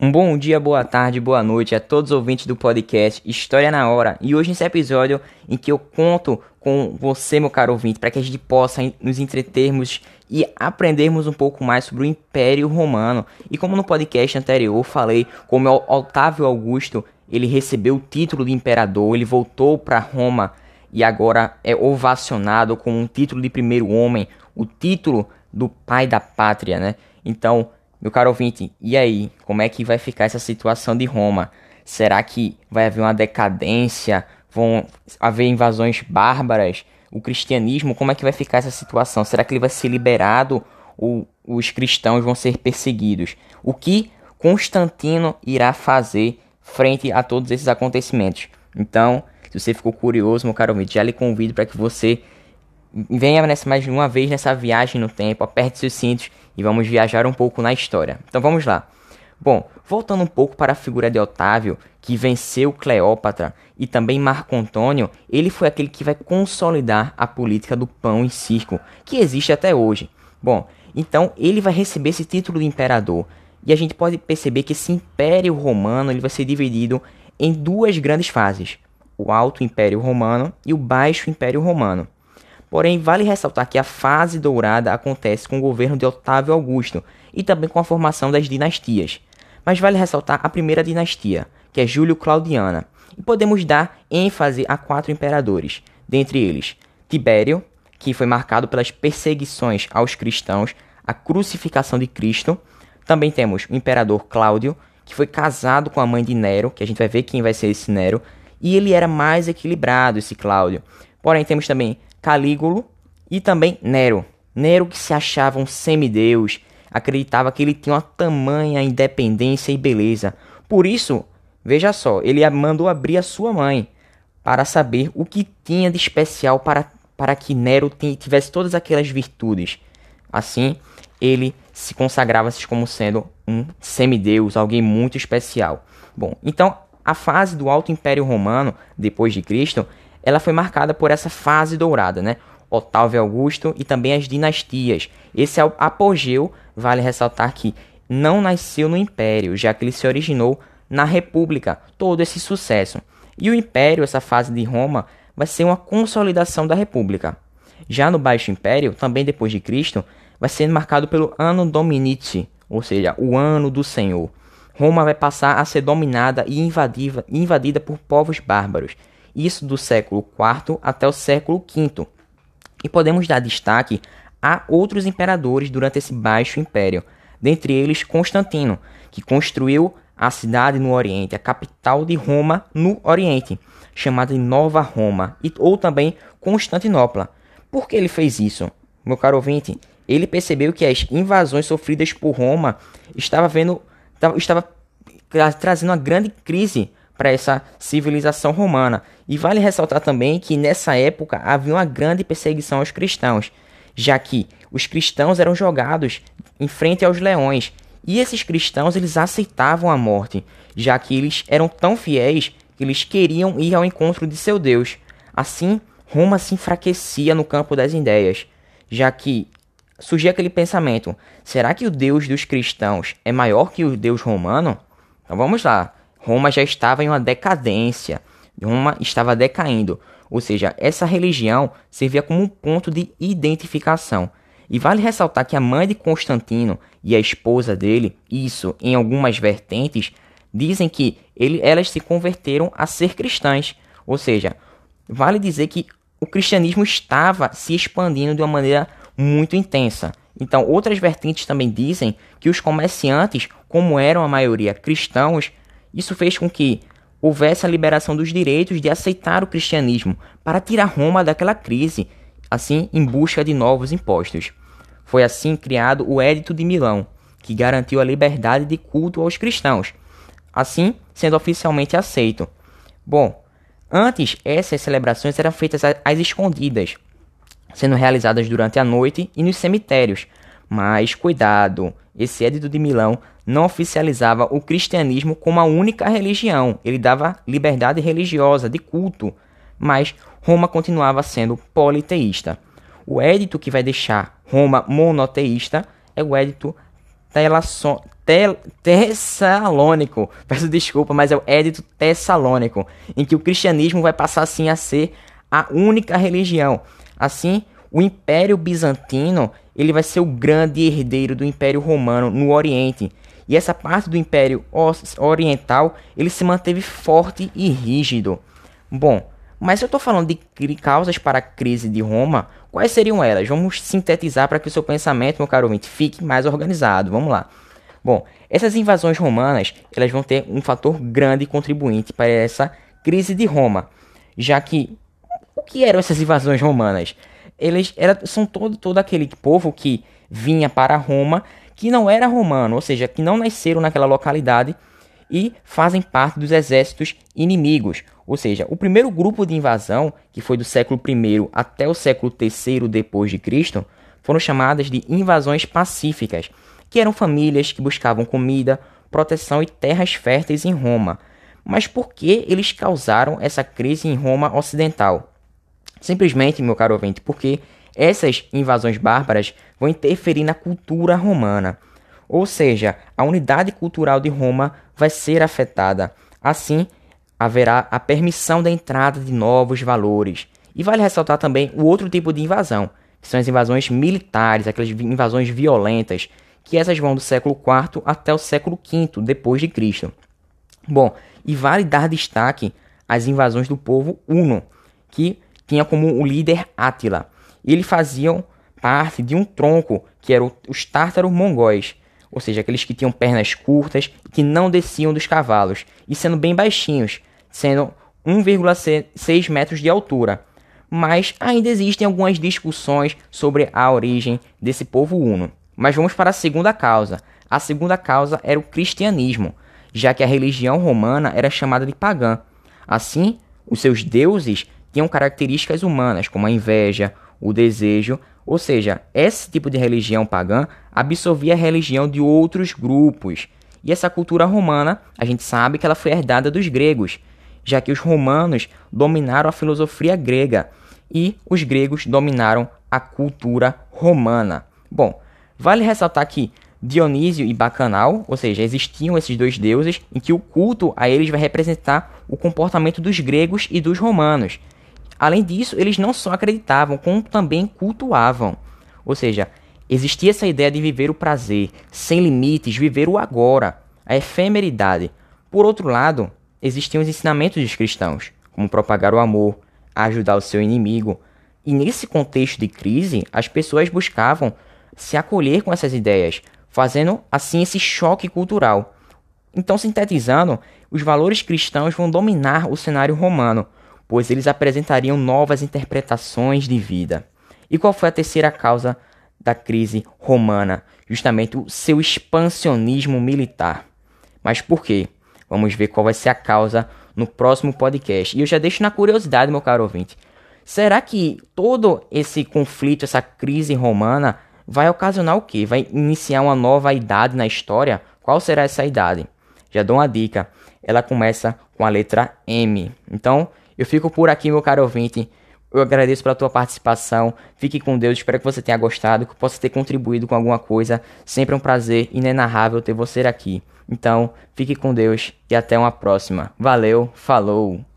Um bom dia, boa tarde, boa noite a todos os ouvintes do podcast História na Hora. E hoje nesse episódio em que eu conto com você, meu caro ouvinte, para que a gente possa nos entretermos e aprendermos um pouco mais sobre o Império Romano. E como no podcast anterior falei, como Otávio Augusto, ele recebeu o título de imperador, ele voltou para Roma e agora é ovacionado com um título de primeiro homem, o título do pai da pátria, né? Então, meu caro ouvinte, e aí? Como é que vai ficar essa situação de Roma? Será que vai haver uma decadência? Vão haver invasões bárbaras? O cristianismo, como é que vai ficar essa situação? Será que ele vai ser liberado ou os cristãos vão ser perseguidos? O que Constantino irá fazer frente a todos esses acontecimentos? Então, se você ficou curioso, meu caro ouvinte, já lhe convido para que você venha mais uma vez nessa viagem no tempo, aperte seus cintos e vamos viajar um pouco na história. Então vamos lá. Bom, voltando um pouco para a figura de Otávio, que venceu Cleópatra, e também Marco Antônio, ele foi aquele que vai consolidar a política do pão e circo, que existe até hoje. Bom, então ele vai receber esse título de imperador, e a gente pode perceber que esse Império Romano ele vai ser dividido em duas grandes fases: o Alto Império Romano e o Baixo Império Romano. Porém, vale ressaltar que a fase dourada acontece com o governo de Otávio Augusto e também com a formação das dinastias. Mas vale ressaltar a primeira dinastia, que é Júlio Claudiana, e podemos dar ênfase a quatro imperadores, dentre eles Tibério, que foi marcado pelas perseguições aos cristãos, a crucificação de Cristo. Também temos o imperador Cláudio, que foi casado com a mãe de Nero, que a gente vai ver quem vai ser esse Nero, e ele era mais equilibrado, esse Cláudio. Porém, temos também Calígulo e também Nero. Nero que se achava um semideus, acreditava que ele tinha uma tamanha independência e beleza. Por isso, veja só, ele mandou abrir a sua mãe para saber o que tinha de especial para, para que Nero tivesse todas aquelas virtudes. Assim, ele se consagrava-se como sendo um semideus, alguém muito especial. Bom, então a fase do Alto Império Romano, depois de Cristo, ela foi marcada por essa fase dourada, né? Otávio Augusto e também as dinastias. Esse apogeu, vale ressaltar que não nasceu no Império, já que ele se originou na República, todo esse sucesso. E o Império, essa fase de Roma, vai ser uma consolidação da República. Já no Baixo Império, também depois de Cristo, vai ser marcado pelo Anno Dominici, ou seja, o ano do Senhor. Roma vai passar a ser dominada e invadida por povos bárbaros, isso do século IV até o século V. E podemos dar destaque a outros imperadores durante esse Baixo Império, dentre eles Constantino, que construiu a cidade no Oriente, a capital de Roma no Oriente, chamada de Nova Roma, e, ou também Constantinopla. Por que ele fez isso? Meu caro ouvinte, ele percebeu que as invasões sofridas por Roma estava vendo estava trazendo uma grande crise para essa civilização romana. E vale ressaltar também que nessa época havia uma grande perseguição aos cristãos, já que os cristãos eram jogados em frente aos leões. E esses cristãos eles aceitavam a morte, já que eles eram tão fiéis que eles queriam ir ao encontro de seu Deus. Assim, Roma se enfraquecia no campo das ideias, já que surgia aquele pensamento: será que o Deus dos cristãos é maior que o Deus romano? Então vamos lá. Roma já estava em uma decadência, Roma estava decaindo, ou seja, essa religião servia como um ponto de identificação. E vale ressaltar que a mãe de Constantino e a esposa dele, isso em algumas vertentes, dizem que ele, elas se converteram a ser cristãs. Ou seja, vale dizer que o cristianismo estava se expandindo de uma maneira muito intensa. Então, outras vertentes também dizem que os comerciantes, como eram a maioria cristãos, isso fez com que houvesse a liberação dos direitos de aceitar o cristianismo para tirar Roma daquela crise, assim em busca de novos impostos. Foi assim criado o Edito de Milão, que garantiu a liberdade de culto aos cristãos, assim sendo oficialmente aceito. Bom, antes essas celebrações eram feitas às escondidas, sendo realizadas durante a noite e nos cemitérios. Mas cuidado, esse Edito de Milão não oficializava o cristianismo como a única religião, ele dava liberdade religiosa, de culto, mas Roma continuava sendo politeísta. O edito que vai deixar Roma monoteísta é o edito Tessalônico. Peço desculpa, mas é o Edito Tessalônico, em que o cristianismo vai passar assim a ser a única religião. Assim, o Império Bizantino ele vai ser o grande herdeiro do Império Romano no Oriente. E essa parte do Império Oriental ele se manteve forte e rígido. Bom, mas eu estou falando de causas para a crise de Roma. Quais seriam elas? Vamos sintetizar para que o seu pensamento, meu caro ouvinte, fique mais organizado. Vamos lá. Bom, essas invasões romanas elas vão ter um fator grande contribuinte para essa crise de Roma, já que o que eram essas invasões romanas? Eles era, são todo, todo aquele povo que vinha para Roma que não era romano, ou seja, que não nasceram naquela localidade e fazem parte dos exércitos inimigos. Ou seja, o primeiro grupo de invasão, que foi do século I até o século III depois de Cristo, foram chamadas de invasões pacíficas, que eram famílias que buscavam comida, proteção e terras férteis em Roma. Mas por que eles causaram essa crise em Roma ocidental? Simplesmente, meu caro ouvinte, porque essas invasões bárbaras vão interferir na cultura romana. Ou seja, a unidade cultural de Roma vai ser afetada. Assim, haverá a permissão da entrada de novos valores. E vale ressaltar também o outro tipo de invasão, que são as invasões militares, aquelas invasões violentas, que essas vão do século IV até o século V depois de Cristo. Bom, e vale dar destaque às invasões do povo Uno, que tinha como líder Átila. Eles faziam parte de um tronco que eram os tártaros mongóis, ou seja, aqueles que tinham pernas curtas e que não desciam dos cavalos, e sendo bem baixinhos, sendo 1,6 metros de altura. Mas ainda existem algumas discussões sobre a origem desse povo uno. Mas vamos para a segunda causa. A segunda causa era o cristianismo, já que a religião romana era chamada de pagã. Assim, os seus deuses tinham características humanas, como a inveja, o desejo, ou seja, esse tipo de religião pagã absorvia a religião de outros grupos. E essa cultura romana, a gente sabe que ela foi herdada dos gregos, já que os romanos dominaram a filosofia grega e os gregos dominaram a cultura romana. Bom, vale ressaltar que Dionísio e Bacanal, ou seja, existiam esses dois deuses em que o culto a eles vai representar o comportamento dos gregos e dos romanos. Além disso, eles não só acreditavam, como também cultuavam. Ou seja, existia essa ideia de viver o prazer, sem limites, viver o agora, a efemeridade. Por outro lado, existiam os ensinamentos dos cristãos, como propagar o amor, ajudar o seu inimigo. E nesse contexto de crise, as pessoas buscavam se acolher com essas ideias, fazendo assim esse choque cultural. Então, sintetizando, os valores cristãos vão dominar o cenário romano, pois eles apresentariam novas interpretações de vida. E qual foi a terceira causa da crise romana? Justamente o seu expansionismo militar. Mas por quê? Vamos ver qual vai ser a causa no próximo podcast. E eu já deixo na curiosidade, meu caro ouvinte. Será que todo esse conflito, essa crise romana, vai ocasionar o quê? Vai iniciar uma nova idade na história? Qual será essa idade? Já dou uma dica. Ela começa com a letra M. Então, eu fico por aqui, meu caro ouvinte. Eu agradeço pela tua participação. Fique com Deus. Espero que você tenha gostado, que possa ter contribuído com alguma coisa. Sempre um prazer inenarrável ter você aqui. Então, fique com Deus e até uma próxima. Valeu, falou!